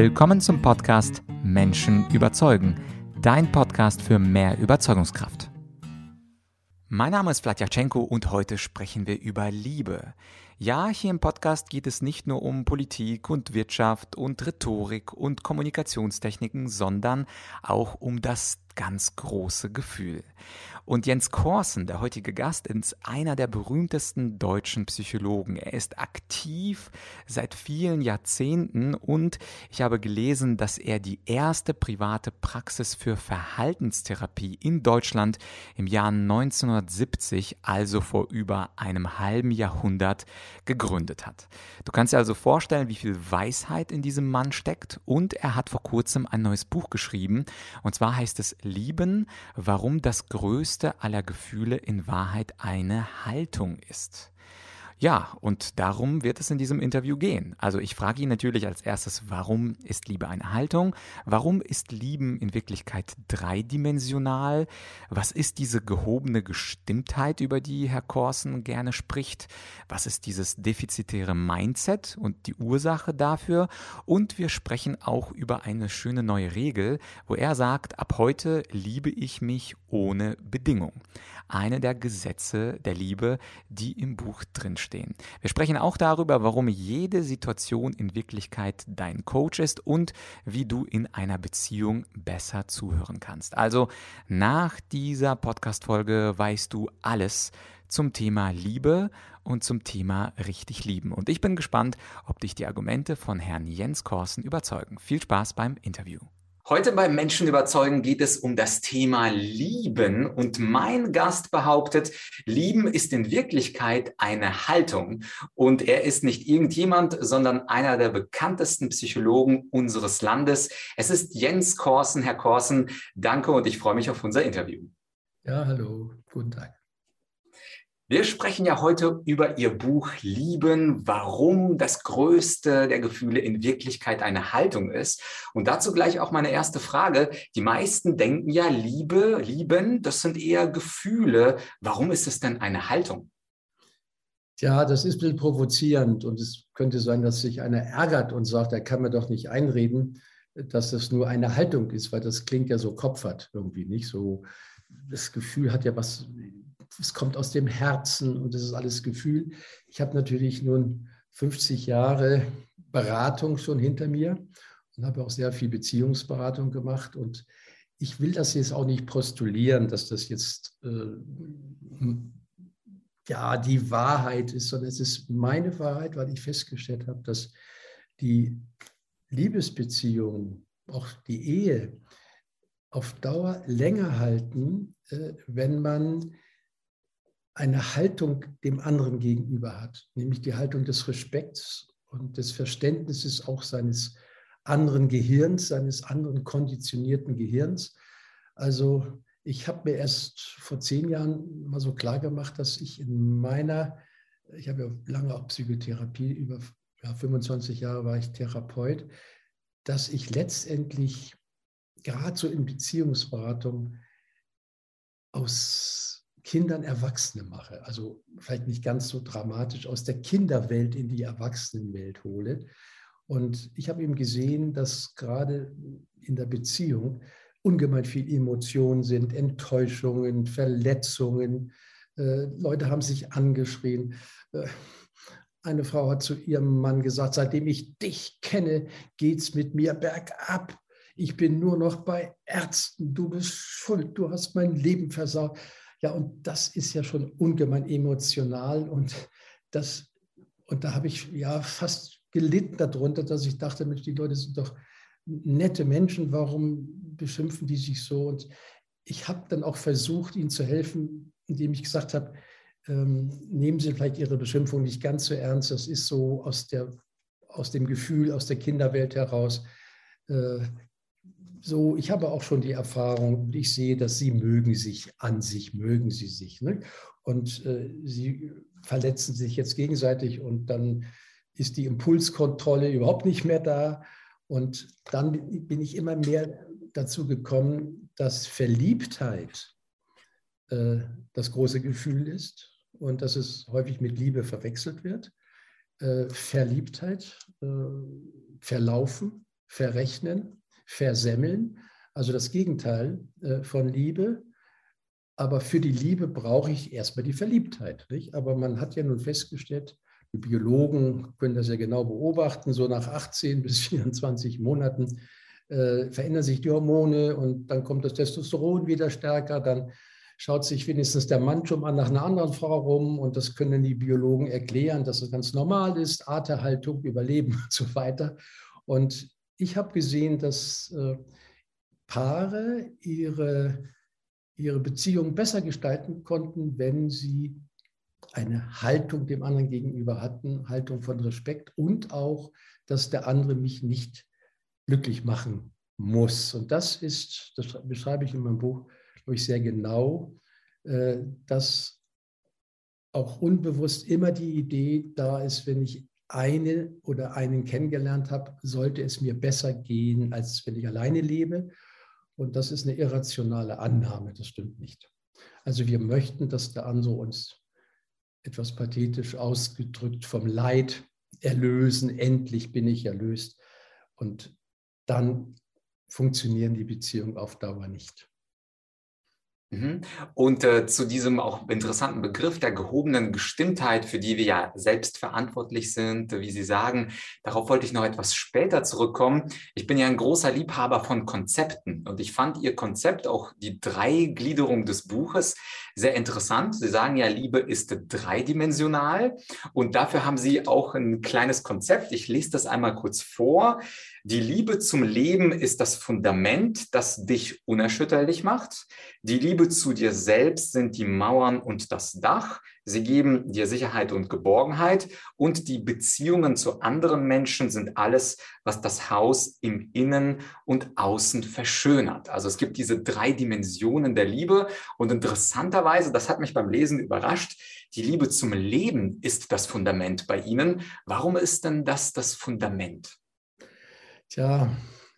Willkommen zum Podcast Menschen überzeugen, dein Podcast für mehr Überzeugungskraft. Mein Name ist Vladyachenko und heute sprechen wir über Liebe. Ja, hier im Podcast geht es nicht nur um Politik und Wirtschaft und Rhetorik und Kommunikationstechniken, sondern auch um das ganz große Gefühl. Und Jens Korsen, der heutige Gast, ist einer der berühmtesten deutschen Psychologen. Er ist aktiv seit vielen Jahrzehnten und ich habe gelesen, dass er die erste private Praxis für Verhaltenstherapie in Deutschland im Jahr 1970, also vor über einem halben Jahrhundert, gegründet hat. Du kannst dir also vorstellen, wie viel Weisheit in diesem Mann steckt und er hat vor kurzem ein neues Buch geschrieben und zwar heißt es Lieben, warum das größte aller Gefühle in Wahrheit eine Haltung ist. Ja, und darum wird es in diesem Interview gehen. Also ich frage ihn natürlich als erstes, warum ist Liebe eine Haltung? Warum ist Lieben in Wirklichkeit dreidimensional? Was ist diese gehobene Gestimmtheit, über die Herr Korsen gerne spricht? Was ist dieses defizitäre Mindset und die Ursache dafür? Und wir sprechen auch über eine schöne neue Regel, wo er sagt, ab heute liebe ich mich ohne Bedingung. Eine der Gesetze der Liebe, die im Buch drinstehen stehen. Wir sprechen auch darüber, warum jede Situation in Wirklichkeit dein Coach ist und wie du in einer Beziehung besser zuhören kannst. Also nach dieser Podcast-Folge weißt du alles zum Thema Liebe und zum Thema richtig lieben. Und ich bin gespannt, ob dich die Argumente von Herrn Jens Korsen überzeugen. Viel Spaß beim Interview. Heute beim Menschen überzeugen geht es um das Thema Lieben und mein Gast behauptet, Lieben ist in Wirklichkeit eine Haltung und er ist nicht irgendjemand, sondern einer der bekanntesten Psychologen unseres Landes. Es ist Jens Korsen. Herr Korsen, danke und ich freue mich auf unser Interview. Ja, hallo, guten Tag. Wir sprechen ja heute über Ihr Buch Lieben, warum das größte der Gefühle in Wirklichkeit eine Haltung ist. Und dazu gleich auch meine erste Frage. Die meisten denken ja, Liebe, Lieben, das sind eher Gefühle. Warum ist es denn eine Haltung? Ja, das ist ein bisschen provozierend und es könnte sein, dass sich einer ärgert und sagt, er kann mir doch nicht einreden, dass das nur eine Haltung ist, weil das klingt ja so kopfert irgendwie nicht so. Das Gefühl hat ja was es kommt aus dem Herzen und das ist alles Gefühl. Ich habe natürlich nun 50 Jahre Beratung schon hinter mir und habe auch sehr viel Beziehungsberatung gemacht. Und ich will das jetzt auch nicht postulieren, dass das jetzt äh, ja die Wahrheit ist, sondern es ist meine Wahrheit, weil ich festgestellt habe, dass die Liebesbeziehungen, auch die Ehe, auf Dauer länger halten, äh, wenn man eine Haltung dem anderen gegenüber hat, nämlich die Haltung des Respekts und des Verständnisses auch seines anderen Gehirns, seines anderen konditionierten Gehirns. Also ich habe mir erst vor zehn Jahren mal so klar gemacht, dass ich in meiner, ich habe ja lange auch Psychotherapie, über ja, 25 Jahre war ich Therapeut, dass ich letztendlich gerade so in Beziehungsberatung aus Kindern Erwachsene mache. Also vielleicht nicht ganz so dramatisch aus der Kinderwelt in die Erwachsenenwelt hole. Und ich habe eben gesehen, dass gerade in der Beziehung ungemein viel Emotionen sind, Enttäuschungen, Verletzungen. Äh, Leute haben sich angeschrien. Äh, eine Frau hat zu ihrem Mann gesagt, seitdem ich dich kenne, geht es mit mir bergab. Ich bin nur noch bei Ärzten. Du bist schuld. Du hast mein Leben versaut. Ja, und das ist ja schon ungemein emotional und das, und da habe ich ja fast gelitten darunter, dass ich dachte, Mensch, die Leute sind doch nette Menschen, warum beschimpfen die sich so? Und ich habe dann auch versucht, ihnen zu helfen, indem ich gesagt habe, ähm, nehmen Sie vielleicht Ihre Beschimpfung nicht ganz so ernst, das ist so aus, der, aus dem Gefühl, aus der Kinderwelt heraus. So, ich habe auch schon die Erfahrung und ich sehe, dass sie mögen sich an sich, mögen sie sich. Ne? Und äh, sie verletzen sich jetzt gegenseitig und dann ist die Impulskontrolle überhaupt nicht mehr da. Und dann bin ich immer mehr dazu gekommen, dass Verliebtheit äh, das große Gefühl ist und dass es häufig mit Liebe verwechselt wird. Äh, Verliebtheit, äh, verlaufen, verrechnen, versemmeln, also das Gegenteil äh, von Liebe. Aber für die Liebe brauche ich erstmal die Verliebtheit. Nicht? Aber man hat ja nun festgestellt, die Biologen können das ja genau beobachten, so nach 18 bis 24 Monaten äh, verändern sich die Hormone und dann kommt das Testosteron wieder stärker, dann schaut sich wenigstens der Mann schon mal nach einer anderen Frau rum und das können die Biologen erklären, dass es ganz normal ist, Arterhaltung, Überleben und so weiter. Und ich habe gesehen, dass äh, Paare ihre, ihre Beziehung besser gestalten konnten, wenn sie eine Haltung dem anderen gegenüber hatten, Haltung von Respekt und auch, dass der andere mich nicht glücklich machen muss. Und das ist, das beschreibe ich in meinem Buch, glaube ich, sehr genau, äh, dass auch unbewusst immer die Idee da ist, wenn ich eine oder einen kennengelernt habe, sollte es mir besser gehen, als wenn ich alleine lebe. Und das ist eine irrationale Annahme, das stimmt nicht. Also wir möchten, dass der andere uns etwas pathetisch ausgedrückt vom Leid erlösen. Endlich bin ich erlöst. Und dann funktionieren die Beziehungen auf Dauer nicht. Mhm. Und äh, zu diesem auch interessanten Begriff der gehobenen Gestimmtheit, für die wir ja selbst verantwortlich sind, wie Sie sagen, darauf wollte ich noch etwas später zurückkommen. Ich bin ja ein großer Liebhaber von Konzepten und ich fand Ihr Konzept, auch die Dreigliederung des Buches, sehr interessant. Sie sagen ja, Liebe ist dreidimensional und dafür haben Sie auch ein kleines Konzept. Ich lese das einmal kurz vor. Die Liebe zum Leben ist das Fundament, das dich unerschütterlich macht. Die Liebe zu dir selbst sind die Mauern und das Dach. Sie geben dir Sicherheit und Geborgenheit. Und die Beziehungen zu anderen Menschen sind alles, was das Haus im Innen und Außen verschönert. Also es gibt diese drei Dimensionen der Liebe. Und interessanterweise, das hat mich beim Lesen überrascht, die Liebe zum Leben ist das Fundament bei Ihnen. Warum ist denn das das Fundament? Tja,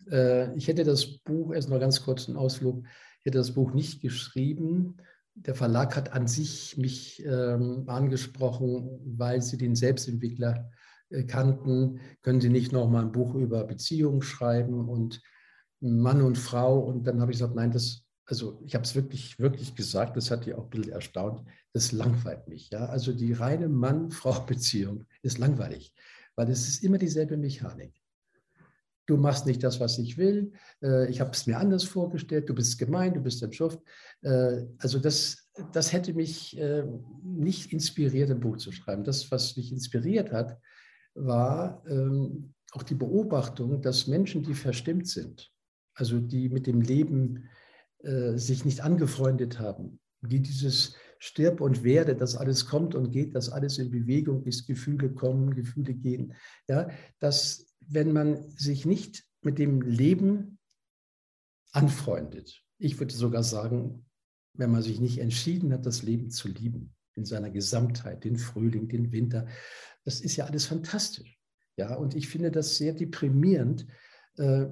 äh, ich hätte das Buch, erst noch ganz kurz einen Ausflug, ich hätte das Buch nicht geschrieben. Der Verlag hat an sich mich ähm, angesprochen, weil sie den Selbstentwickler äh, kannten. Können Sie nicht noch mal ein Buch über Beziehungen schreiben und Mann und Frau? Und dann habe ich gesagt, nein, das, also ich habe es wirklich, wirklich gesagt, das hat die auch ein bisschen erstaunt, das langweilt mich. Ja? Also die reine Mann-Frau-Beziehung ist langweilig, weil es ist immer dieselbe Mechanik du machst nicht das, was ich will, äh, ich habe es mir anders vorgestellt, du bist gemein, du bist ein Schuft. Äh, also das, das hätte mich äh, nicht inspiriert, ein Buch zu schreiben. Das, was mich inspiriert hat, war ähm, auch die Beobachtung, dass Menschen, die verstimmt sind, also die mit dem Leben sich nicht angefreundet haben, die dieses Stirb und Werde, dass alles kommt und geht, dass alles in Bewegung ist, Gefühle kommen, Gefühle gehen, ja, dass wenn man sich nicht mit dem Leben anfreundet. Ich würde sogar sagen, wenn man sich nicht entschieden hat, das Leben zu lieben, in seiner Gesamtheit, den Frühling, den Winter, das ist ja alles fantastisch. Ja, und ich finde das sehr deprimierend, äh,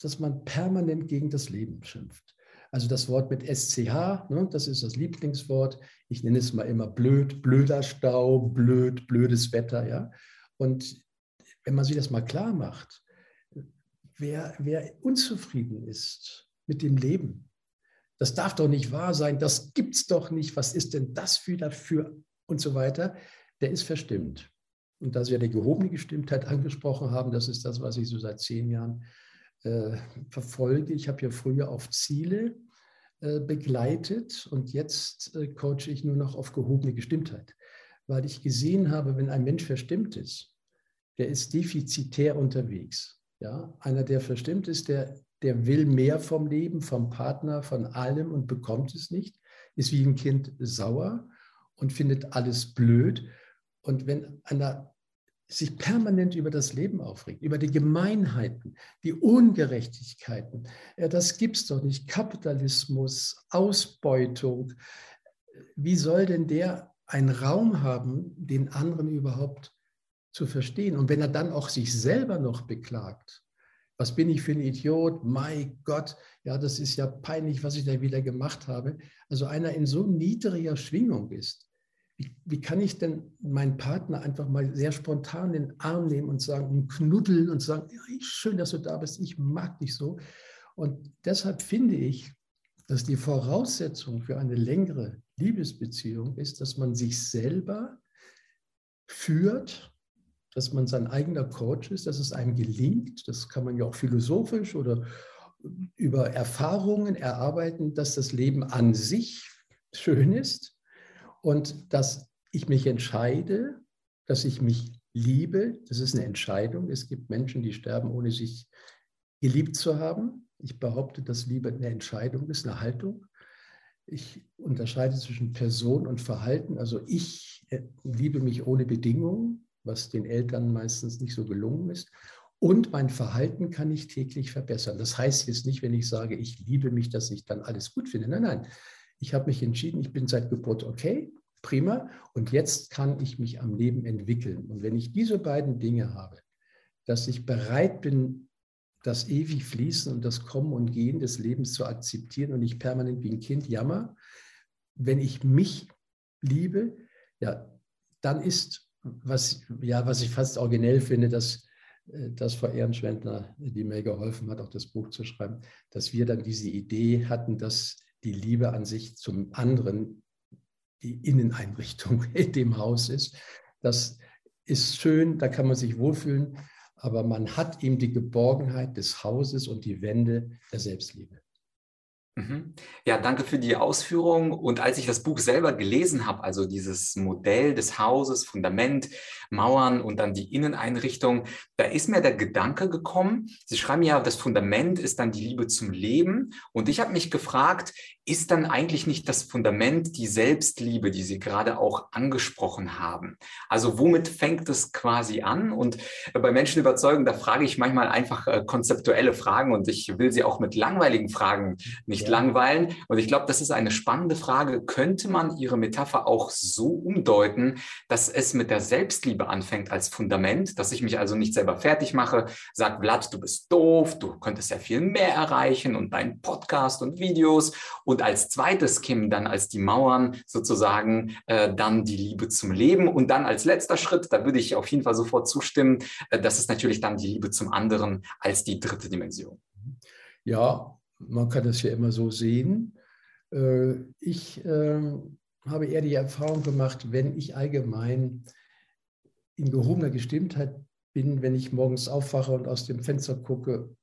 dass man permanent gegen das Leben schimpft. Also das Wort mit SCH, ne, das ist das Lieblingswort. Ich nenne es mal immer blöd, blöder Stau, blöd, blödes Wetter, ja. Und wenn man sich das mal klar macht, wer, wer unzufrieden ist mit dem Leben, das darf doch nicht wahr sein, das gibt es doch nicht, was ist denn das für dafür und so weiter, der ist verstimmt. Und da Sie ja die gehobene Gestimmtheit angesprochen haben, das ist das, was ich so seit zehn Jahren äh, verfolge. Ich habe ja früher auf Ziele äh, begleitet und jetzt äh, coache ich nur noch auf gehobene Gestimmtheit, weil ich gesehen habe, wenn ein Mensch verstimmt ist, der ist defizitär unterwegs. Ja? Einer, der verstimmt ist, der, der will mehr vom Leben, vom Partner, von allem und bekommt es nicht, ist wie ein Kind sauer und findet alles blöd. Und wenn einer sich permanent über das Leben aufregt, über die Gemeinheiten, die Ungerechtigkeiten, ja, das es doch nicht. Kapitalismus, Ausbeutung. Wie soll denn der einen Raum haben, den anderen überhaupt zu verstehen. Und wenn er dann auch sich selber noch beklagt, was bin ich für ein Idiot, mein Gott, ja, das ist ja peinlich, was ich da wieder gemacht habe. Also einer in so niedriger Schwingung ist, wie, wie, kann ich denn meinen Partner einfach mal sehr spontan in den Arm nehmen und sagen, und knuddeln und sagen, ja, schön, dass du da bist, ich mag dich so. Und deshalb finde ich, dass die Voraussetzung für eine längere Liebesbeziehung ist, dass man sich selber führt, dass man sein eigener Coach ist, dass es einem gelingt. Das kann man ja auch philosophisch oder über Erfahrungen erarbeiten, dass das Leben an sich schön ist und dass ich mich entscheide, dass ich mich liebe. Das ist eine Entscheidung. Es gibt Menschen, die sterben, ohne sich geliebt zu haben. Ich behaupte, dass Liebe eine Entscheidung ist, eine Haltung. Ich unterscheide zwischen Person und Verhalten. Also ich äh, liebe mich ohne Bedingungen, was den Eltern meistens nicht so gelungen ist. Und mein Verhalten kann ich täglich verbessern. Das heißt jetzt nicht, wenn ich sage, ich liebe mich, dass ich dann alles gut finde. Nein, nein. Ich habe mich entschieden, ich bin seit Geburt okay, prima. Und jetzt kann ich mich am Leben entwickeln. Und wenn ich diese beiden Dinge habe, dass ich bereit bin, das ewig Fließen und das Kommen und Gehen des Lebens zu akzeptieren und nicht permanent wie ein Kind jammer, wenn ich mich liebe, ja, dann ist, was, ja, was ich fast originell finde, dass äh, dass Frau Ehrenschwendner, die mir geholfen hat, auch das Buch zu schreiben, dass wir dann diese Idee hatten, dass die Liebe an sich zum anderen die Inneneinrichtung in dem Haus ist. Das ist schön, da kann man sich wohlfühlen, aber man hat eben die Geborgenheit des Hauses und die Wände der Selbstliebe. Mhm. Ja, danke für die Ausführung. Und als ich das Buch selber gelesen habe, also dieses Modell des Hauses, Fundament, Mauern und dann die Inneneinrichtung, da ist mir der Gedanke gekommen, Sie schreiben ja, das Fundament ist dann die Liebe zum Leben. Und ich habe mich gefragt, ist dann eigentlich nicht das Fundament die Selbstliebe, die Sie gerade auch angesprochen haben? Also womit fängt es quasi an? Und bei Menschen überzeugen, da frage ich manchmal einfach äh, konzeptuelle Fragen und ich will Sie auch mit langweiligen Fragen nicht ja. langweilen. Und ich glaube, das ist eine spannende Frage. Könnte man Ihre Metapher auch so umdeuten, dass es mit der Selbstliebe anfängt als Fundament, dass ich mich also nicht selber fertig mache, sage, Vlad, du bist doof, du könntest ja viel mehr erreichen und deinen Podcast und Videos und und als zweites kämen dann als die Mauern sozusagen äh, dann die Liebe zum Leben. Und dann als letzter Schritt, da würde ich auf jeden Fall sofort zustimmen, äh, das ist natürlich dann die Liebe zum anderen als die dritte Dimension. Ja, man kann das ja immer so sehen. Äh, ich ähm, habe eher die Erfahrung gemacht, wenn ich allgemein in gehobener Gestimmtheit bin, wenn ich morgens aufwache und aus dem Fenster gucke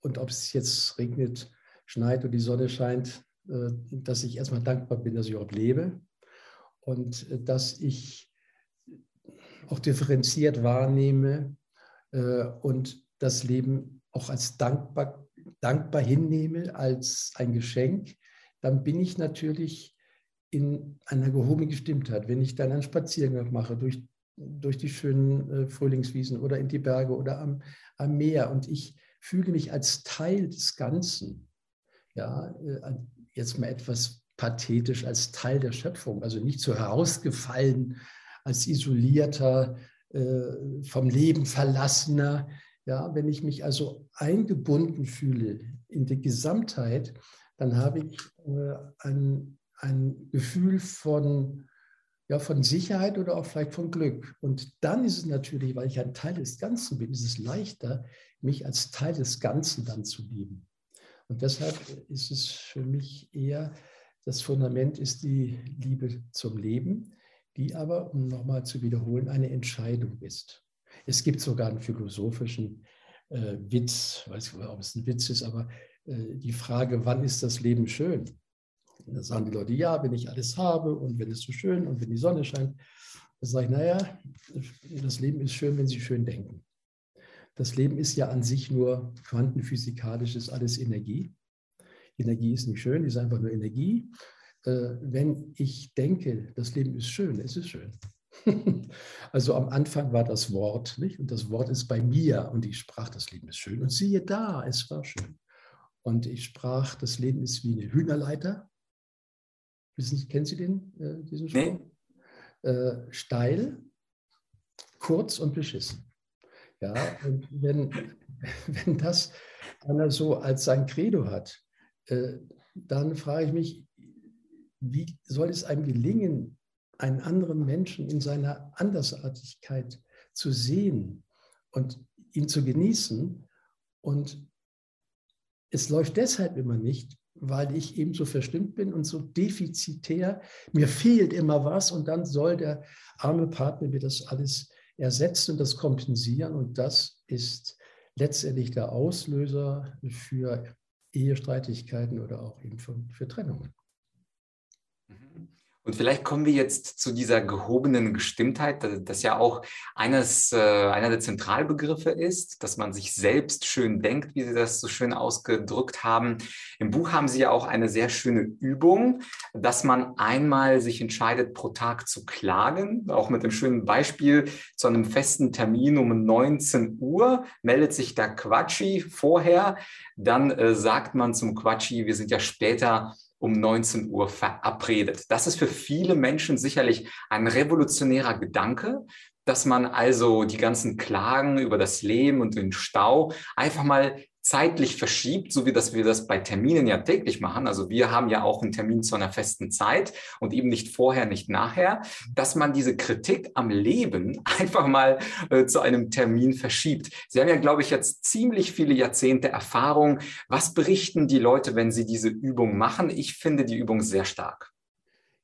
und ob es jetzt regnet, schneit oder die Sonne scheint, dass ich erstmal dankbar bin, dass ich überhaupt lebe und äh, dass ich auch differenziert wahrnehme äh, und das Leben auch als dankbar, dankbar hinnehme, als ein Geschenk, dann bin ich natürlich in einer gehobenen Gestimmtheit. Wenn ich dann einen Spaziergang mache durch, durch die schönen Frühlingswiesen oder in die Berge oder am, am Meer und ich fühle mich als Teil des Ganzen, ja, jetzt mal etwas pathetisch als Teil der Schöpfung, also nicht so herausgefallen als isolierter, äh, vom Leben verlassener. Ja, wenn ich mich also eingebunden fühle in die Gesamtheit, dann habe ich äh, ein, ein Gefühl von, ja, von Sicherheit oder auch vielleicht von Glück. Und dann ist es natürlich, weil ich ein Teil des Ganzen bin, ist es leichter, mich als Teil des Ganzen dann zu lieben. Und deshalb ist es für mich eher, das Fundament ist die Liebe zum Leben, die aber, um nochmal zu wiederholen, eine Entscheidung ist. Es gibt sogar einen philosophischen äh, Witz, weiß nicht, ob es ein Witz ist, aber äh, die Frage, wann ist das Leben schön? Da sagen die Leute, ja, wenn ich alles habe und wenn es so schön und wenn die Sonne scheint. Da sage ich, naja, das Leben ist schön, wenn Sie schön denken. Das Leben ist ja an sich nur quantenphysikalisch, ist alles Energie. Energie ist nicht schön, ist einfach nur Energie. Äh, wenn ich denke, das Leben ist schön, es ist schön. also am Anfang war das Wort, nicht? Und das Wort ist bei mir und ich sprach, das Leben ist schön. Und siehe da, es war schön. Und ich sprach, das Leben ist wie eine Hühnerleiter. Wissen, kennen Sie den, äh, diesen Spruch? Nee. Äh, steil, kurz und beschissen. Ja, und wenn, wenn das einer so als sein Credo hat, äh, dann frage ich mich, wie soll es einem gelingen, einen anderen Menschen in seiner Andersartigkeit zu sehen und ihn zu genießen. Und es läuft deshalb immer nicht, weil ich eben so verstimmt bin und so defizitär. Mir fehlt immer was und dann soll der arme Partner mir das alles ersetzen und das kompensieren. Und das ist letztendlich der Auslöser für Ehestreitigkeiten oder auch eben für, für Trennungen. Und vielleicht kommen wir jetzt zu dieser gehobenen Gestimmtheit, das ja auch eines, äh, einer der Zentralbegriffe ist, dass man sich selbst schön denkt, wie Sie das so schön ausgedrückt haben. Im Buch haben Sie ja auch eine sehr schöne Übung, dass man einmal sich entscheidet, pro Tag zu klagen, auch mit dem schönen Beispiel zu einem festen Termin um 19 Uhr meldet sich der Quatschi vorher, dann äh, sagt man zum Quatschi, wir sind ja später um 19 Uhr verabredet. Das ist für viele Menschen sicherlich ein revolutionärer Gedanke, dass man also die ganzen Klagen über das Leben und den Stau einfach mal zeitlich verschiebt, so wie das wir das bei Terminen ja täglich machen. Also wir haben ja auch einen Termin zu einer festen Zeit und eben nicht vorher, nicht nachher, dass man diese Kritik am Leben einfach mal äh, zu einem Termin verschiebt. Sie haben ja, glaube ich, jetzt ziemlich viele Jahrzehnte Erfahrung. Was berichten die Leute, wenn sie diese Übung machen? Ich finde die Übung sehr stark.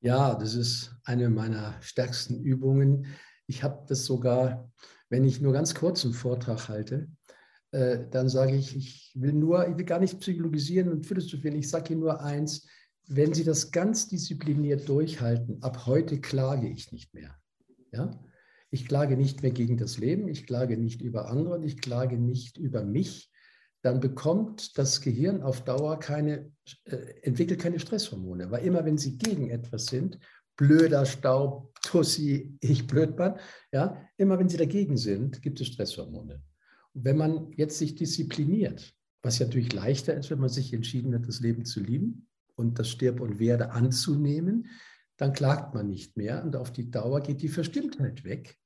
Ja, das ist eine meiner stärksten Übungen. Ich habe das sogar, wenn ich nur ganz kurz einen Vortrag halte, äh, dann sage ich, ich will nur, ich will gar nicht psychologisieren und philosophieren. Ich sage Ihnen nur eins, wenn Sie das ganz diszipliniert durchhalten, ab heute klage ich nicht mehr. Ja? Ich klage nicht mehr gegen das Leben, ich klage nicht über andere und ich klage nicht über mich. Dann bekommt das Gehirn auf Dauer keine, äh, entwickelt keine Stresshormone. Weil immer wenn Sie gegen etwas sind, blöder Staub, Tussi, ich Blödmann, ja, immer wenn Sie dagegen sind, gibt es Stresshormone wenn man jetzt sich diszipliniert, was ja natürlich leichter ist, wenn man sich entschieden hat, das Leben zu lieben und das Stirb und Werde anzunehmen, dann klagt man nicht mehr und auf die Dauer geht die Verstimmtheit weg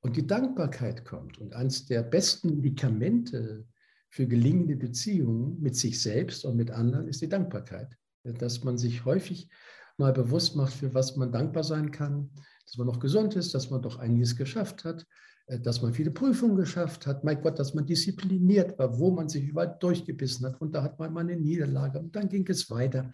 und die Dankbarkeit kommt. Und eines der besten Medikamente für gelingende Beziehungen mit sich selbst und mit anderen ist die Dankbarkeit. Dass man sich häufig mal bewusst macht, für was man dankbar sein kann, dass man noch gesund ist, dass man doch einiges geschafft hat, dass man viele Prüfungen geschafft hat, mein Gott, dass man diszipliniert war, wo man sich überall durchgebissen hat. Und da hat man mal eine Niederlage und dann ging es weiter.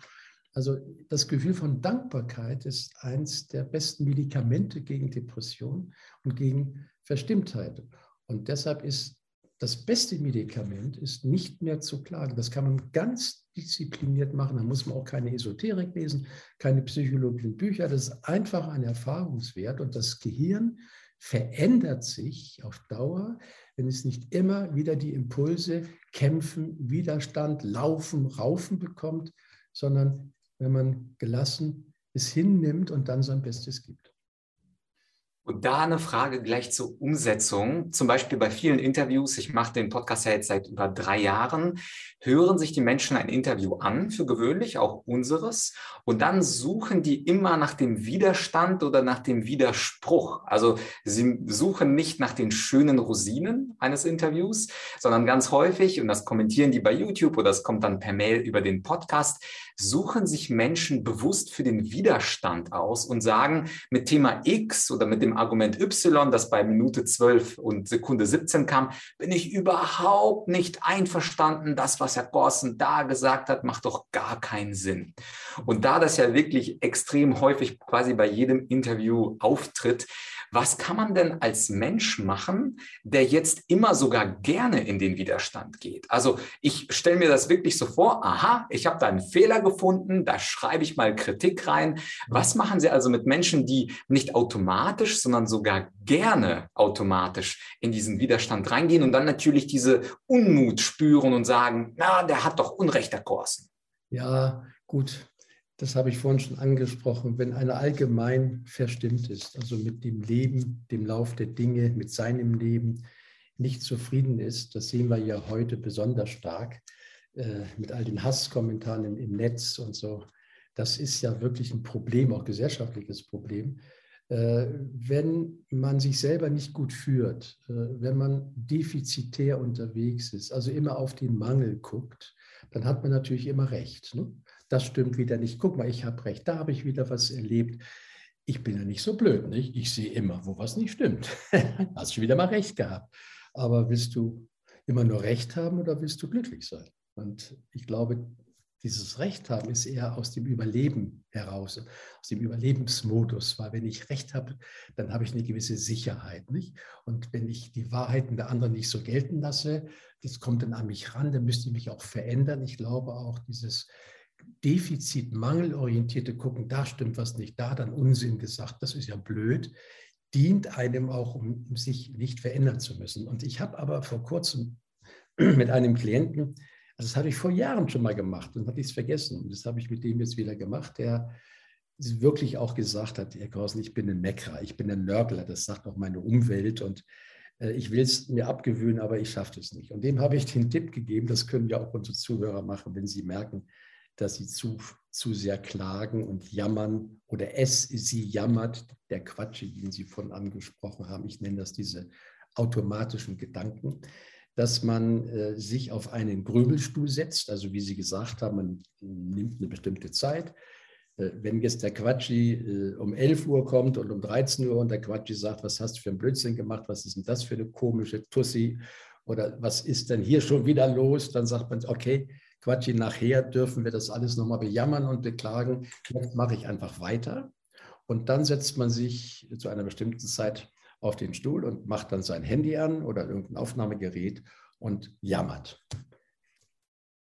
Also das Gefühl von Dankbarkeit ist eines der besten Medikamente gegen Depression und gegen Verstimmtheit. Und deshalb ist das beste Medikament ist nicht mehr zu klagen. Das kann man ganz diszipliniert machen. Da muss man auch keine Esoterik lesen, keine psychologischen Bücher. Das ist einfach ein Erfahrungswert. Und das Gehirn verändert sich auf Dauer, wenn es nicht immer wieder die Impulse kämpfen, Widerstand, laufen, raufen bekommt, sondern wenn man gelassen es hinnimmt und dann sein Bestes gibt. Und da eine Frage gleich zur Umsetzung. Zum Beispiel bei vielen Interviews, ich mache den Podcast ja jetzt seit über drei Jahren, hören sich die Menschen ein Interview an, für gewöhnlich, auch unseres, und dann suchen die immer nach dem Widerstand oder nach dem Widerspruch. Also sie suchen nicht nach den schönen Rosinen eines Interviews, sondern ganz häufig, und das kommentieren die bei YouTube oder das kommt dann per Mail über den Podcast, suchen sich Menschen bewusst für den Widerstand aus und sagen, mit Thema X oder mit dem Argument Y, das bei Minute 12 und Sekunde 17 kam, bin ich überhaupt nicht einverstanden. Das, was Herr Gorsen da gesagt hat, macht doch gar keinen Sinn. Und da das ja wirklich extrem häufig quasi bei jedem Interview auftritt, was kann man denn als Mensch machen, der jetzt immer sogar gerne in den Widerstand geht? Also ich stelle mir das wirklich so vor, aha, ich habe da einen Fehler gefunden, da schreibe ich mal Kritik rein. Was machen Sie also mit Menschen, die nicht automatisch, sondern sogar gerne automatisch in diesen Widerstand reingehen und dann natürlich diese Unmut spüren und sagen, na, der hat doch Unrecht, der Korsen. Ja, gut das habe ich vorhin schon angesprochen, wenn einer allgemein verstimmt ist, also mit dem Leben, dem Lauf der Dinge, mit seinem Leben nicht zufrieden ist, das sehen wir ja heute besonders stark äh, mit all den Hasskommentaren im, Netz und so. Das ist ja wirklich ein Problem, auch gesellschaftliches Problem. Äh, wenn man sich selber nicht gut führt, äh, wenn man defizitär unterwegs ist, also immer auf den Mangel guckt, dann hat man natürlich immer recht. Ne? Das stimmt wieder nicht. Guck mal, ich habe recht, da habe ich wieder was erlebt. ich bin ja nicht so blöd, nicht? Ich sehe immer, wo was nicht stimmt. Hast du wieder mal recht gehabt. Aber willst du immer nur Recht haben oder willst du glücklich sein? Und ich glaube, dieses Recht haben ist eher aus dem Überleben heraus, aus dem Überlebensmodus, weil wenn ich Recht habe, dann habe ich eine gewisse Sicherheit, nicht? Und wenn ich die Wahrheiten der anderen nicht so gelten lasse, das kommt dann an mich ran, dann müsste ich mich auch verändern. Ich glaube auch dieses Defizit-Mangelorientierte gucken, da stimmt was nicht, da dann Unsinn gesagt, das ist ja blöd, dient einem auch, um sich nicht verändern zu müssen. Und ich habe aber vor kurzem mit einem Klienten also das habe ich vor Jahren schon mal gemacht und hatte ich es vergessen. Und das habe ich mit dem jetzt wieder gemacht, der wirklich auch gesagt hat, Herr Korsen, ich bin ein Meckerer, ich bin ein Nörgler, das sagt auch meine Umwelt und äh, ich will es mir abgewöhnen, aber ich schaffe es nicht. Und dem habe ich den Tipp gegeben, das können ja auch unsere Zuhörer machen, wenn sie merken, dass sie zu, zu sehr klagen und jammern oder es sie jammert, der Quatsch, den Sie von angesprochen haben. Ich nenne das diese automatischen Gedanken dass man äh, sich auf einen Grübelstuhl setzt. Also wie Sie gesagt haben, man nimmt eine bestimmte Zeit. Äh, wenn jetzt der Quatschi äh, um 11 Uhr kommt und um 13 Uhr und der Quatschi sagt, was hast du für einen Blödsinn gemacht, was ist denn das für eine komische Tussi oder was ist denn hier schon wieder los, dann sagt man, okay, Quatschi, nachher dürfen wir das alles nochmal bejammern und beklagen. Jetzt mache ich einfach weiter. Und dann setzt man sich zu einer bestimmten Zeit auf den Stuhl und macht dann sein Handy an oder irgendein Aufnahmegerät und jammert.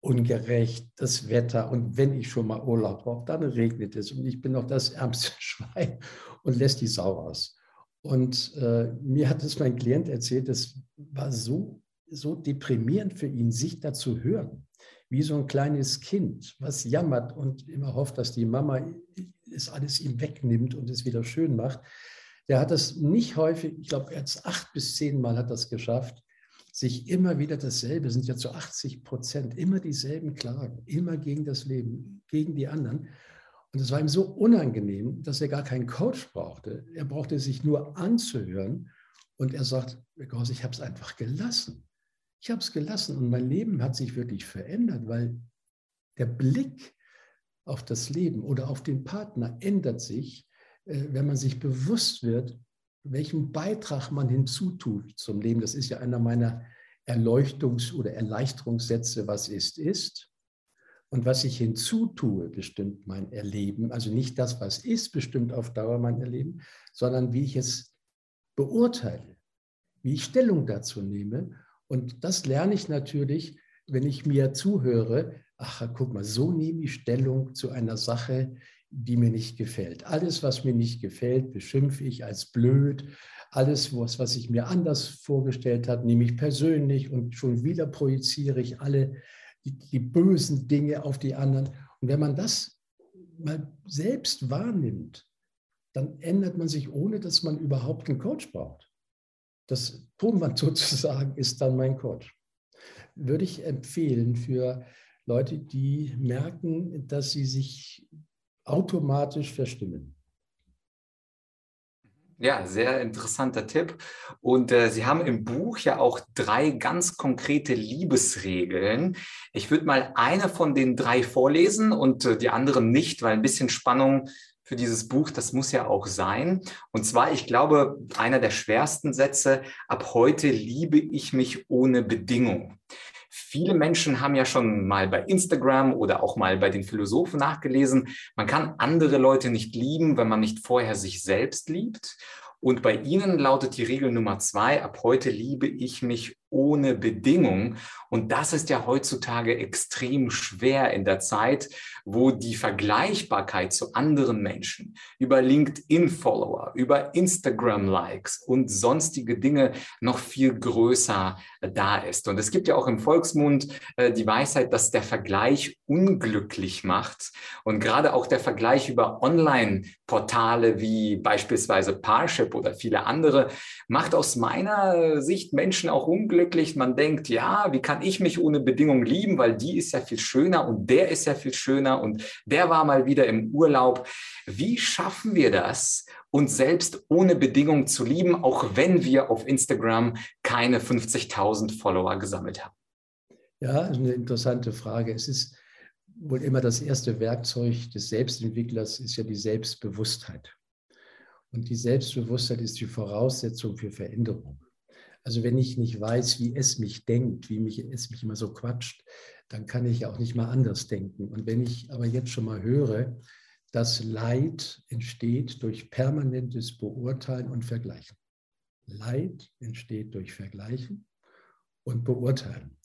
Ungerecht, das Wetter und wenn ich schon mal Urlaub brauche, dann regnet es und ich bin noch das ärmste Schwein und lässt die Sau aus. Und äh, mir hat es mein Klient erzählt, es war so, so deprimierend für ihn, sich dazu hören, wie so ein kleines Kind, was jammert und immer hofft, dass die Mama es alles ihm wegnimmt und es wieder schön macht der hat das nicht häufig, ich glaube, jetzt acht bis zehn Mal hat das geschafft, sich immer wieder dasselbe, sind ja zu 80 Prozent, immer dieselben Klagen, immer gegen das Leben, gegen die anderen. Und es war ihm so unangenehm, dass er gar keinen Coach brauchte. Er brauchte sich nur anzuhören. Und er sagt, ich habe es einfach gelassen. Ich habe es gelassen und mein Leben hat sich wirklich verändert, weil der Blick auf das Leben oder auf den Partner ändert sich, äh, wenn man sich bewusst wird, welchen Beitrag man hinzutut zum Leben. Das ist ja einer meiner Erleuchtungs- oder Erleichterungssätze, was ist, ist. Und was ich hinzutue, bestimmt mein Erleben. Also nicht das, was ist, bestimmt auf Dauer mein Erleben, sondern wie ich es beurteile, wie ich Stellung dazu nehme. Und das lerne ich natürlich, wenn ich mir zuhöre, ach, guck mal, so nehme ich Stellung zu einer Sache, die mir nicht gefällt. Alles, was mir nicht gefällt, beschimpfe ich als blöd. Alles, was, was ich mir anders vorgestellt habe, nehme ich persönlich und schon wieder projiziere ich alle die, die bösen Dinge auf die anderen. Und wenn man das mal selbst wahrnimmt, dann ändert man sich, ohne dass man überhaupt einen Coach braucht. Das Tonband sozusagen ist dann mein Coach. Würde ich empfehlen für Leute, die merken, dass sie sich automatisch verstimmen. Ja, sehr interessanter Tipp. Und äh, Sie haben im Buch ja auch drei ganz konkrete Liebesregeln. Ich würde mal eine von den drei vorlesen und äh, die anderen nicht, weil ein bisschen Spannung für dieses Buch, das muss ja auch sein. Und zwar, ich glaube, einer der schwersten Sätze, ab heute liebe ich mich ohne Bedingung. Viele Menschen haben ja schon mal bei Instagram oder auch mal bei den Philosophen nachgelesen, man kann andere Leute nicht lieben, wenn man nicht vorher sich selbst liebt. Und bei Ihnen lautet die Regel Nummer zwei, ab heute liebe ich mich ohne Bedingung. Und das ist ja heutzutage extrem schwer in der Zeit, wo die Vergleichbarkeit zu anderen Menschen über LinkedIn-Follower, über Instagram-Likes und sonstige Dinge noch viel größer da ist. Und es gibt ja auch im Volksmund äh, die Weisheit, dass der Vergleich unglücklich macht. Und gerade auch der Vergleich über Online-Portale wie beispielsweise Parship oder viele andere macht aus meiner Sicht Menschen auch unglücklich unglücklich. Man denkt, ja, wie kann ich mich ohne Bedingung lieben, weil die ist ja viel schöner und der ist ja viel schöner und der war mal wieder im Urlaub. Wie schaffen wir das, uns selbst ohne Bedingung zu lieben, auch wenn wir auf Instagram keine 50.000 Follower gesammelt haben? Ja, eine interessante Frage. Es ist wohl immer das erste Werkzeug des Selbstentwicklers, ist ja die Selbstbewusstheit. Und die Selbstbewusstheit ist die Voraussetzung für Veränderung. Also wenn ich nicht weiß, wie es mich denkt, wie mich, es mich immer so quatscht, dann kann ich auch nicht mal anders denken. Und wenn ich aber jetzt schon mal höre, dass Leid entsteht durch permanentes Beurteilen und Vergleichen. Leid entsteht durch Vergleichen und Beurteilen.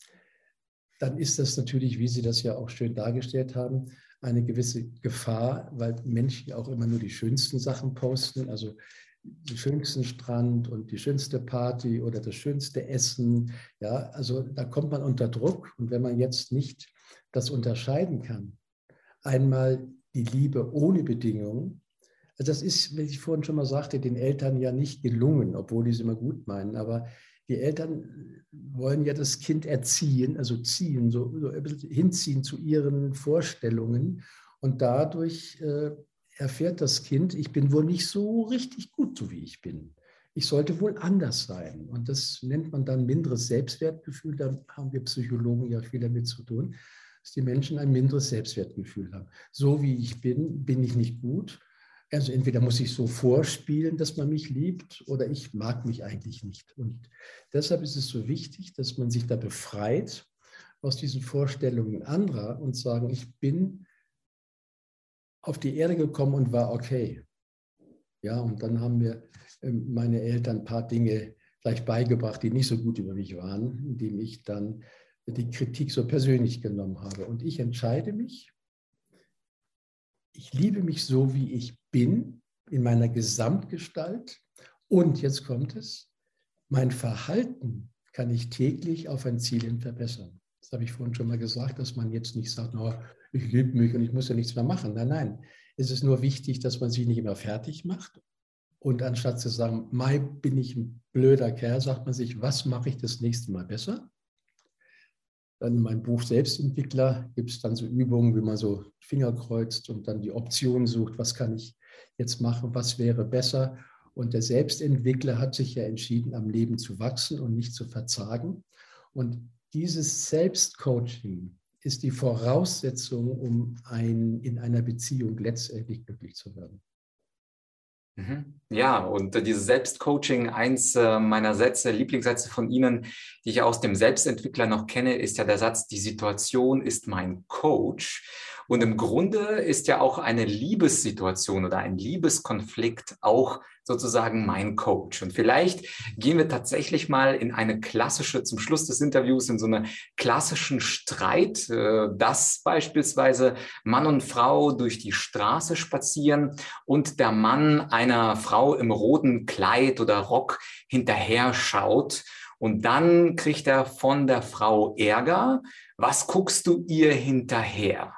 Dann ist das natürlich, wie Sie das ja auch schön dargestellt haben, eine gewisse Gefahr, weil Menschen auch immer nur die schönsten Sachen posten, also den schönsten Strand und die schönste Party oder das schönste Essen. Ja, also da kommt man unter Druck. Und wenn man jetzt nicht das unterscheiden kann, einmal die Liebe ohne Bedingungen, also das ist, wie ich vorhin schon mal sagte, den Eltern ja nicht gelungen, obwohl die es immer gut meinen. Aber die Eltern wollen ja das Kind erziehen, also ziehen, so, so hinziehen zu ihren Vorstellungen. Und dadurch äh, erfährt das Kind, ich bin wohl nicht so richtig gut, so wie ich bin. Ich sollte wohl anders sein. Und das nennt man dann minderes Selbstwertgefühl. Da haben wir Psychologen ja viel damit zu tun, dass die Menschen ein minderes Selbstwertgefühl haben. So wie ich bin, bin ich nicht gut. Also entweder muss ich so vorspielen, dass man mich liebt, oder ich mag mich eigentlich nicht. Und deshalb ist es so wichtig, dass man sich da befreit aus diesen Vorstellungen anderer und sagen, ich bin auf die Erde gekommen und war okay. Ja, und dann haben mir ähm, meine Eltern ein paar Dinge vielleicht beigebracht, die nicht so gut über mich waren, indem ich dann die Kritik so persönlich genommen habe. Und ich entscheide mich, ich liebe mich so, wie ich bin, in meiner Gesamtgestalt. Und jetzt kommt es, mein Verhalten kann ich täglich auf ein Ziel hin verbessern. Das habe ich vorhin schon mal gesagt, dass man jetzt nicht sagt, no, ich liebe mich und ich muss ja nichts mehr machen. Nein, nein. Es ist nur wichtig, dass man sich nicht immer fertig macht. Und anstatt zu sagen, Mai bin ich ein blöder Kerl, sagt man sich, was mache ich das nächste Mal besser? Dann in meinem Buch Selbstentwickler gibt es dann so Übungen, wie man so Finger kreuzt und dann die Option sucht, was kann ich jetzt machen, was wäre besser. Und der Selbstentwickler hat sich ja entschieden, am Leben zu wachsen und nicht zu verzagen. Und dieses Selbstcoaching ist die Voraussetzung, um ein, in einer Beziehung letztendlich glücklich zu werden. Mhm. Ja, und dieses Selbstcoaching, eins äh, meiner Sätze, Lieblingssätze von Ihnen, die ich aus dem Selbstentwickler noch kenne, ist ja der Satz, die Situation ist mein Coach. Und im Grunde ist ja auch eine Liebessituation oder ein Liebeskonflikt auch sozusagen mein Coach. Und vielleicht gehen wir tatsächlich mal in eine klassische, zum Schluss des Interviews, in so einen klassischen Streit, äh, dass beispielsweise Mann und Frau durch die Straße spazieren und der Mann einer Frau im roten Kleid oder Rock hinterher schaut. Und dann kriegt er von der Frau Ärger. Was guckst du ihr hinterher?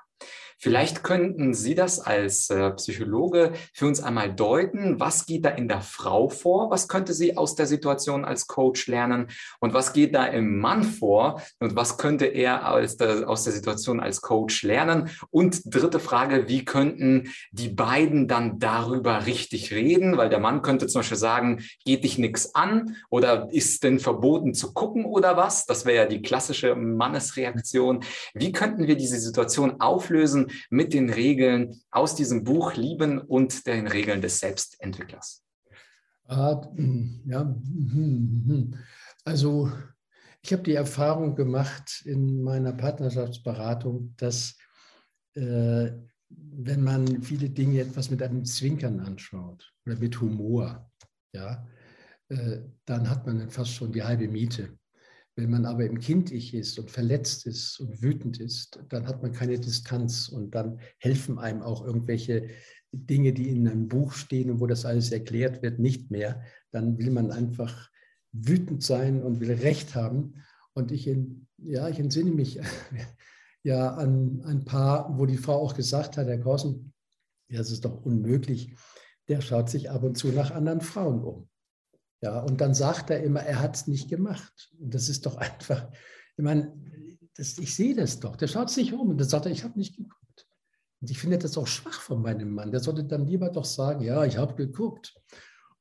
Vielleicht könnten Sie das als äh, Psychologe für uns einmal deuten. Was geht da in der Frau vor? Was könnte sie aus der Situation als Coach lernen? Und was geht da im Mann vor? Und was könnte er aus der, aus der Situation als Coach lernen? Und dritte Frage, wie könnten die beiden dann darüber richtig reden? Weil der Mann könnte zum Beispiel sagen, geht dich nichts an? Oder ist denn verboten zu gucken oder was? Das wäre ja die klassische Mannesreaktion. Wie könnten wir diese Situation auflösen? Mit den Regeln aus diesem Buch Lieben und den Regeln des Selbstentwicklers? Ah, ja, also ich habe die Erfahrung gemacht in meiner Partnerschaftsberatung, dass äh, wenn man viele Dinge etwas mit einem Zwinkern anschaut oder mit Humor, ja, äh, dann hat man fast schon die halbe Miete. Wenn man aber im Kind-Ich ist und verletzt ist und wütend ist, dann hat man keine Distanz und dann helfen einem auch irgendwelche Dinge, die in einem Buch stehen und wo das alles erklärt wird, nicht mehr. Dann will man einfach wütend sein und will Recht haben. Und ich, in, ja, ich entsinne mich ja an ein paar, wo die Frau auch gesagt hat, Herr Korsen, das ist doch unmöglich, der schaut sich ab und zu nach anderen Frauen um. Ja, und dann sagt er immer, er hat es nicht gemacht. Und das ist doch einfach, ich meine, das, ich sehe das doch. Der schaut sich um und dann sagt er, ich habe nicht geguckt. Und ich finde das auch schwach von meinem Mann. Der sollte dann lieber doch sagen, ja, ich habe geguckt.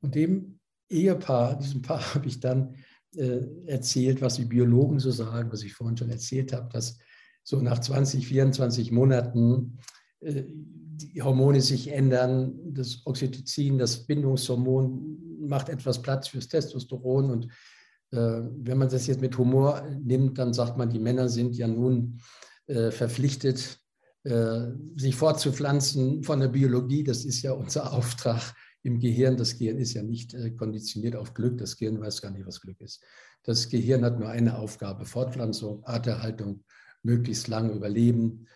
Und dem Ehepaar, diesem Paar habe ich dann äh, erzählt, was die Biologen so sagen, was ich vorhin schon erzählt habe, dass so nach 20, 24 Monaten die Hormone sich ändern, das Oxytocin, das Bindungshormon macht etwas Platz fürs Testosteron und äh, wenn man das jetzt mit Humor nimmt, dann sagt man, die Männer sind ja nun äh, verpflichtet, äh, sich fortzupflanzen von der Biologie. Das ist ja unser Auftrag im Gehirn. Das Gehirn ist ja nicht äh, konditioniert auf Glück. Das Gehirn weiß gar nicht, was Glück ist. Das Gehirn hat nur eine Aufgabe, Fortpflanzung, Arterhaltung, möglichst lange überleben,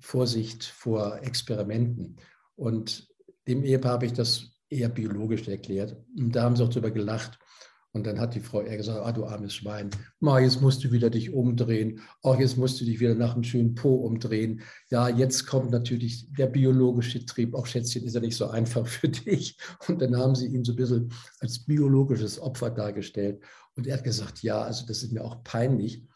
Vorsicht vor Experimenten. Und dem Ehepaar habe ich das eher biologisch erklärt. Und da haben sie auch darüber gelacht. Und dann hat die Frau eher gesagt, ah, du armes Schwein, Ma, jetzt musst du wieder dich umdrehen. Auch jetzt musst du dich wieder nach einem schönen Po umdrehen. Ja, jetzt kommt natürlich der biologische Trieb. Auch Schätzchen ist ja nicht so einfach für dich. Und dann haben sie ihn so ein bisschen als biologisches Opfer dargestellt. Und er hat gesagt, ja, also das ist mir auch peinlich.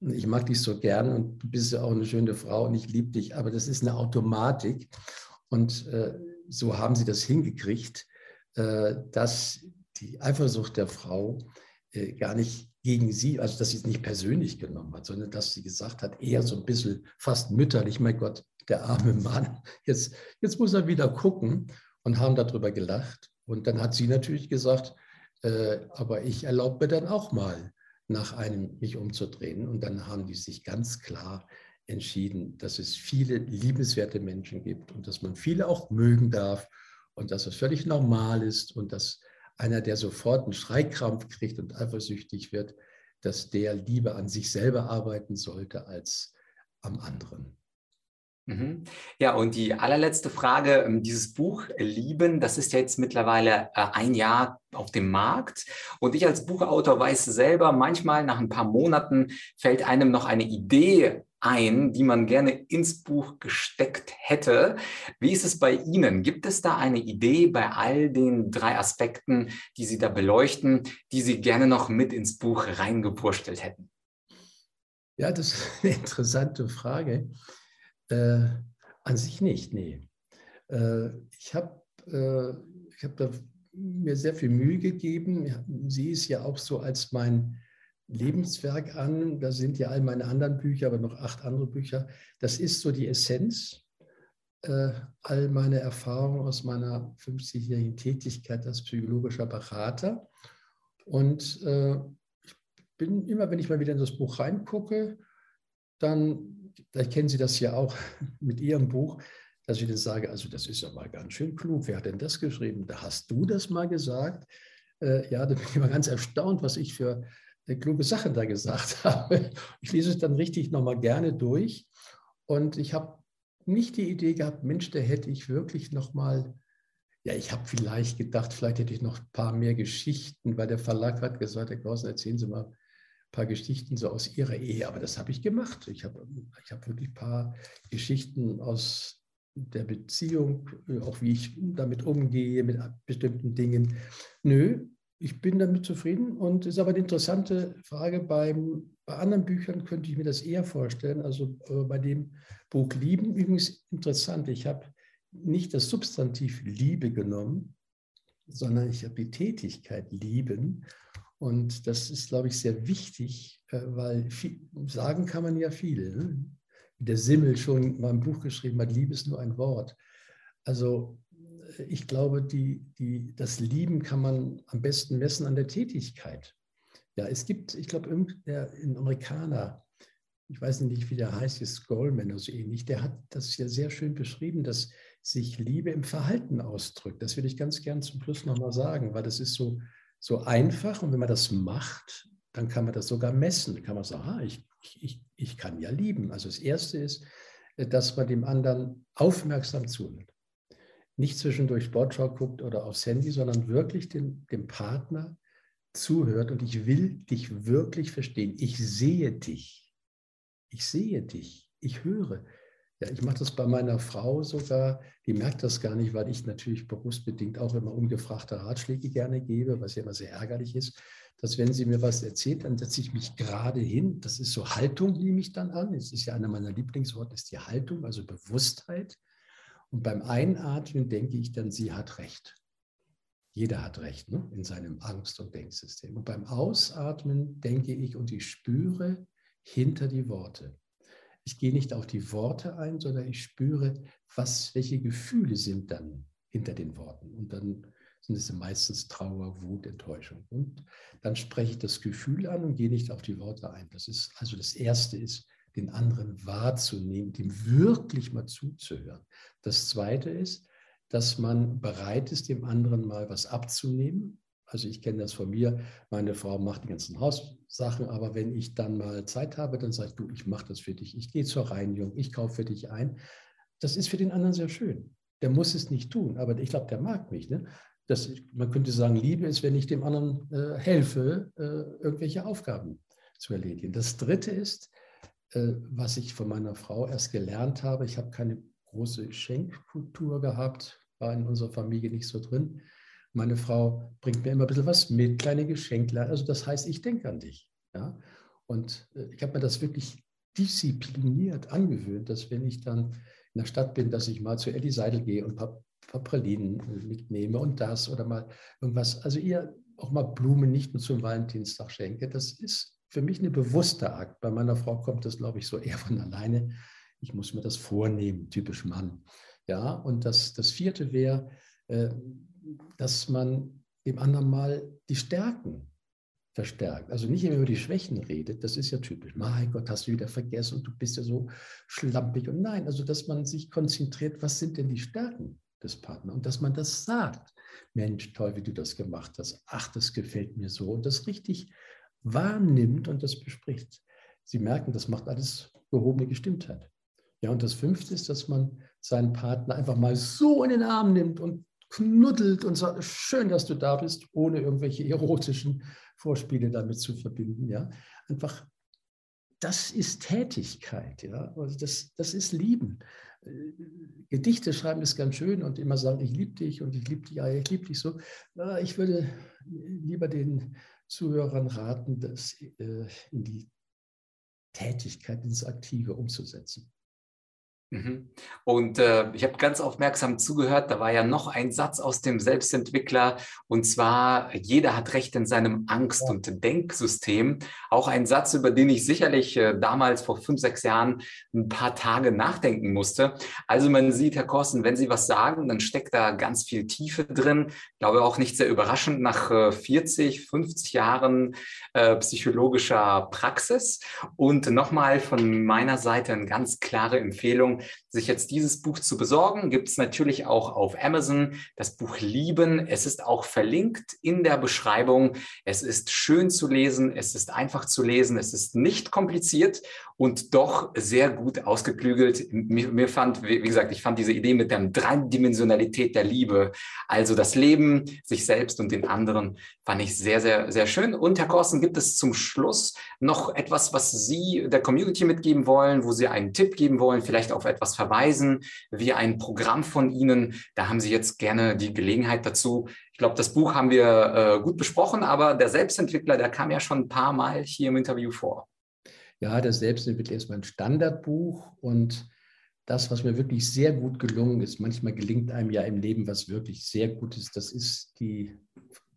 Ich mag dich so gern und du bist ja auch eine schöne Frau und ich liebe dich, aber das ist eine Automatik. Und äh, so haben sie das hingekriegt, äh, dass die Eifersucht der Frau äh, gar nicht gegen sie, also dass sie es nicht persönlich genommen hat, sondern dass sie gesagt hat, eher so ein bisschen fast mütterlich, mein Gott, der arme Mann, jetzt, jetzt muss er wieder gucken und haben darüber gelacht. Und dann hat sie natürlich gesagt, äh, aber ich erlaube mir dann auch mal, nach einem mich umzudrehen. Und dann haben die sich ganz klar entschieden, dass es viele liebenswerte Menschen gibt und dass man viele auch mögen darf und dass es völlig normal ist und dass einer, der sofort einen Schreikrampf kriegt und eifersüchtig wird, dass der lieber an sich selber arbeiten sollte als am anderen. Mhm. Ja, und die allerletzte Frage, ähm, dieses Buch Lieben, das ist jetzt mittlerweile äh, ein Jahr auf dem Markt. Und ich als Buchautor weiß selber, manchmal nach ein paar Monaten fällt einem noch eine Idee ein, die man gerne ins Buch gesteckt hätte. Wie ist es bei Ihnen? Gibt es da eine Idee bei all den drei Aspekten, die Sie da beleuchten, die Sie gerne noch mit ins Buch reingewurstelt hätten? Ja, das ist eine interessante Frage. Äh, an sich nicht, nee. Äh, ich habe äh, hab mir sehr viel Mühe gegeben. Sie ist ja auch so als mein Lebenswerk an. Da sind ja all meine anderen Bücher, aber noch acht andere Bücher. Das ist so die Essenz. Äh, all meine Erfahrungen aus meiner 50-jährigen Tätigkeit als psychologischer Berater. Und äh, ich bin immer, wenn ich mal wieder in das Buch reingucke, dann, vielleicht kennen Sie das ja auch mit Ihrem Buch, dass ich dann sage, also das ist ja mal ganz schön klug. Wer hat denn das geschrieben? Da hast du das mal gesagt? Äh, ja, da bin ich immer ganz erstaunt, was ich für kluge Sachen da gesagt habe. Ich lese es dann richtig nochmal gerne durch und ich habe nicht die Idee gehabt, Mensch, da hätte ich wirklich nochmal, ja, ich habe vielleicht gedacht, vielleicht hätte ich noch ein paar mehr Geschichten, weil der Verlag hat gesagt, Herr Klausen, erzählen Sie mal paar Geschichten so aus Ihrer Ehe, aber das habe ich gemacht. Ich habe ich hab wirklich ein paar Geschichten aus der Beziehung, auch wie ich damit umgehe, mit bestimmten Dingen. Nö, ich bin damit zufrieden und ist aber eine interessante Frage. Beim, bei anderen Büchern könnte ich mir das eher vorstellen. Also äh, bei dem Buch Lieben übrigens interessant. Ich habe nicht das Substantiv Liebe genommen, sondern ich habe die Tätigkeit Lieben. Und das ist, glaube ich, sehr wichtig, äh, weil viel, sagen kann man ja viel. Ne? Der Simmel schon in meinem Buch geschrieben hat, Liebe ist nur ein Wort. Also ich glaube, die, die, das Lieben kann man am besten messen an der Tätigkeit. Ja, es gibt, ich glaube, ein Amerikaner, ich weiß nicht, wie der heißt, ist Goldman oder so ähnlich, der hat das ja sehr schön beschrieben, dass sich Liebe im Verhalten ausdrückt. Das will ich ganz gern zum Schluss nochmal sagen, weil das ist so, so einfach und wenn man das macht, dann kann man das sogar messen. Dann kann man sagen, ah, ich, ich, ich kann ja lieben. Also das Erste ist, dass man dem anderen aufmerksam zuhört nicht zwischendurch Sportschau guckt oder aufs Handy, sondern wirklich dem, dem Partner zuhört und ich will dich wirklich verstehen. Ich sehe dich. Ich sehe dich. Ich höre. Ja, ich mache das bei meiner Frau sogar, die merkt das gar nicht, weil ich natürlich berufsbedingt auch immer ungefragte Ratschläge gerne gebe, was ja immer sehr ärgerlich ist, dass wenn sie mir was erzählt, dann setze ich mich gerade hin. Das ist so Haltung, nehme ich dann an. Es ist ja einer meiner Lieblingsworte, ist die Haltung, also Bewusstheit. Und beim Einatmen denke ich dann, sie hat recht. Jeder hat recht ne? in seinem Angst- und Denksystem. Und beim Ausatmen denke ich und ich spüre hinter die Worte. Ich gehe nicht auf die Worte ein, sondern ich spüre, was, welche Gefühle sind dann hinter den Worten. Und dann sind es meistens Trauer, Wut, Enttäuschung. Und dann spreche ich das Gefühl an und gehe nicht auf die Worte ein. Das ist also das Erste ist, den anderen wahrzunehmen, dem wirklich mal zuzuhören. Das Zweite ist, dass man bereit ist, dem anderen mal was abzunehmen. Also ich kenne das von mir, meine Frau macht die ganzen Haussachen, aber wenn ich dann mal Zeit habe, dann sage ich, du, ich mache das für dich, ich gehe zur Reinigung, ich kaufe für dich ein. Das ist für den anderen sehr schön. Der muss es nicht tun, aber ich glaube, der mag mich. Ne? Das, man könnte sagen, Liebe ist, wenn ich dem anderen äh, helfe, äh, irgendwelche Aufgaben zu erledigen. Das Dritte ist, äh, was ich von meiner Frau erst gelernt habe. Ich habe keine große Schenkkultur gehabt, war in unserer Familie nicht so drin. Meine Frau bringt mir immer ein bisschen was mit, kleine Geschenklein. Also das heißt, ich denke an dich. Ja? Und äh, ich habe mir das wirklich diszipliniert angewöhnt, dass wenn ich dann in der Stadt bin, dass ich mal zu Ellie Seidel gehe und ein paar, paar Pralinen äh, mitnehme und das oder mal irgendwas. Also ihr auch mal Blumen nicht nur zum Valentinstag schenke. Das ist für mich eine bewusste Akt. Bei meiner Frau kommt das, glaube ich, so eher von alleine. Ich muss mir das vornehmen, typisch Mann. Ja, und das, das vierte wäre, äh, dass man dem anderen mal die Stärken verstärkt. Also nicht immer über die Schwächen redet, das ist ja typisch. Mein Gott, hast du wieder vergessen und du bist ja so schlampig. Und nein, also dass man sich konzentriert, was sind denn die Stärken des Partners und dass man das sagt. Mensch, toll, wie du das gemacht hast. Ach, das gefällt mir so. Und das richtig wahrnimmt und das bespricht. Sie merken, das macht alles gehobene Gestimmtheit. Ja, und das fünfte ist, dass man seinen Partner einfach mal so in den Arm nimmt und knuddelt und sagt, schön, dass du da bist, ohne irgendwelche erotischen Vorspiele damit zu verbinden. Ja, einfach, das ist Tätigkeit. Ja, also das, das ist Lieben. Äh, Gedichte schreiben ist ganz schön und immer sagen, ich liebe dich und ich liebe dich, ja, ich liebe dich so. Ich würde lieber den Zuhörern raten, das äh, in die Tätigkeit, ins Aktive umzusetzen. Mhm. Und äh, ich habe ganz aufmerksam zugehört, da war ja noch ein Satz aus dem Selbstentwickler, und zwar, jeder hat Recht in seinem Angst- und Denksystem. Auch ein Satz, über den ich sicherlich äh, damals vor fünf, sechs Jahren ein paar Tage nachdenken musste. Also man sieht, Herr Korsten, wenn Sie was sagen, dann steckt da ganz viel Tiefe drin. Ich glaube auch nicht sehr überraschend nach äh, 40, 50 Jahren äh, psychologischer Praxis. Und nochmal von meiner Seite eine ganz klare Empfehlung sich jetzt dieses Buch zu besorgen, gibt es natürlich auch auf Amazon. Das Buch Lieben. Es ist auch verlinkt in der Beschreibung. Es ist schön zu lesen. Es ist einfach zu lesen. Es ist nicht kompliziert und doch sehr gut ausgeklügelt. Mir, mir fand, wie gesagt, ich fand diese Idee mit der Dreidimensionalität der Liebe, also das Leben, sich selbst und den anderen, fand ich sehr, sehr, sehr schön. Und Herr Korsten, gibt es zum Schluss noch etwas, was Sie der Community mitgeben wollen, wo Sie einen Tipp geben wollen, vielleicht auf etwas verweisen, wie ein Programm von Ihnen? Da haben Sie jetzt gerne die Gelegenheit dazu. Ich glaube, das Buch haben wir äh, gut besprochen, aber der Selbstentwickler, der kam ja schon ein paar Mal hier im Interview vor. Ja, das Selbstentwickler ist mein Standardbuch und das, was mir wirklich sehr gut gelungen ist, manchmal gelingt einem ja im Leben was wirklich sehr gut ist, das ist die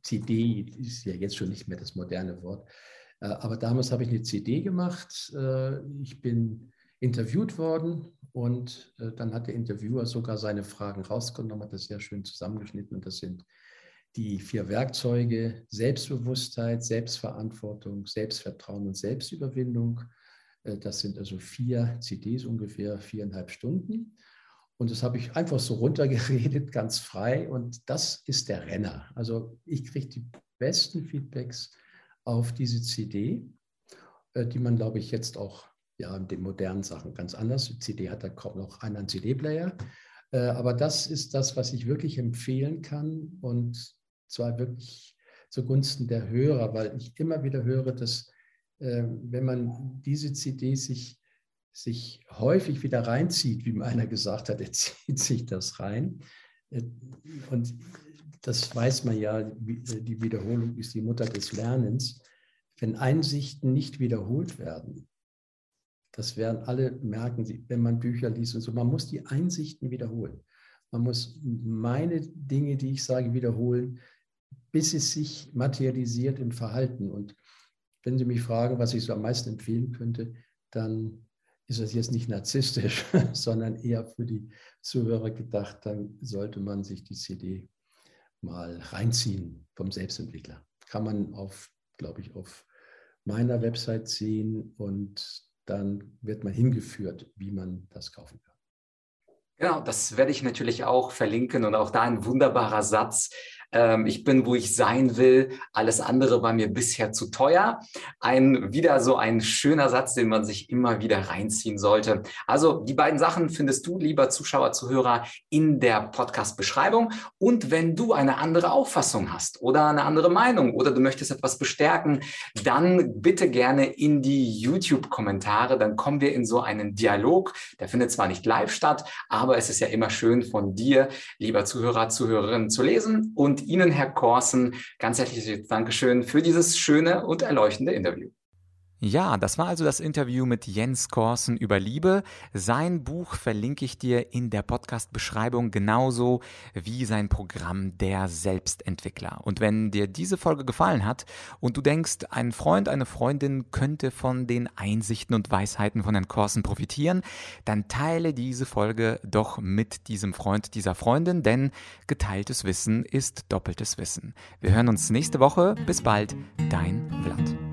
CD, ist ja jetzt schon nicht mehr das moderne Wort, äh, aber damals habe ich eine CD gemacht. Äh, ich bin interviewt worden und äh, dann hat der Interviewer sogar seine Fragen rausgenommen, hat das sehr schön zusammengeschnitten und das sind die vier Werkzeuge Selbstbewusstheit, Selbstverantwortung, Selbstvertrauen und Selbstüberwindung. Äh, das sind also vier CDs, ungefähr viereinhalb Stunden. Und das habe ich einfach so runtergeredet, ganz frei. Und das ist der Renner. Also ich kriege die besten Feedbacks auf diese CD, äh, die man, glaube ich, jetzt auch ja, in den modernen Sachen ganz anders. Die CD hat da kaum noch einen CD-Player. Äh, aber das ist das, was ich wirklich empfehlen kann. Und zwar wirklich zugunsten der Hörer, weil ich immer wieder höre, dass äh, wenn man diese CD sich, sich häufig wieder reinzieht, wie mir einer gesagt hat, er zieht sich das rein. Äh, und das weiß man ja, die Wiederholung ist die Mutter des Lernens. Wenn Einsichten nicht wiederholt werden, das werden alle merken, wenn man Bücher liest und so, man muss die Einsichten wiederholen. Man muss meine Dinge, die ich sage, wiederholen, bis es sich materialisiert im Verhalten. Und wenn Sie mich fragen, was ich so am meisten empfehlen könnte, dann ist das jetzt nicht narzisstisch, sondern eher für die Zuhörer gedacht, dann sollte man sich die CD mal reinziehen vom Selbstentwickler. Kann man auf, glaube ich, auf meiner Website sehen und dann wird man hingeführt, wie man das kaufen kann. Genau, das werde ich natürlich auch verlinken und auch da ein wunderbarer Satz. Ähm, ich bin, wo ich sein will. Alles andere war mir bisher zu teuer. Ein, wieder so ein schöner Satz, den man sich immer wieder reinziehen sollte. Also die beiden Sachen findest du, lieber Zuschauer, Zuhörer, in der Podcast-Beschreibung. Und wenn du eine andere Auffassung hast oder eine andere Meinung oder du möchtest etwas bestärken, dann bitte gerne in die YouTube-Kommentare. Dann kommen wir in so einen Dialog. Der findet zwar nicht live statt, aber es ist ja immer schön von dir, lieber Zuhörer, Zuhörerin, zu lesen und Ihnen, Herr Korsen, ganz herzliches Dankeschön für dieses schöne und erleuchtende Interview. Ja, das war also das Interview mit Jens Korsen über Liebe. Sein Buch verlinke ich dir in der Podcast-Beschreibung genauso wie sein Programm Der Selbstentwickler. Und wenn dir diese Folge gefallen hat und du denkst, ein Freund, eine Freundin könnte von den Einsichten und Weisheiten von Herrn Korsen profitieren, dann teile diese Folge doch mit diesem Freund, dieser Freundin, denn geteiltes Wissen ist doppeltes Wissen. Wir hören uns nächste Woche. Bis bald, dein Vlad.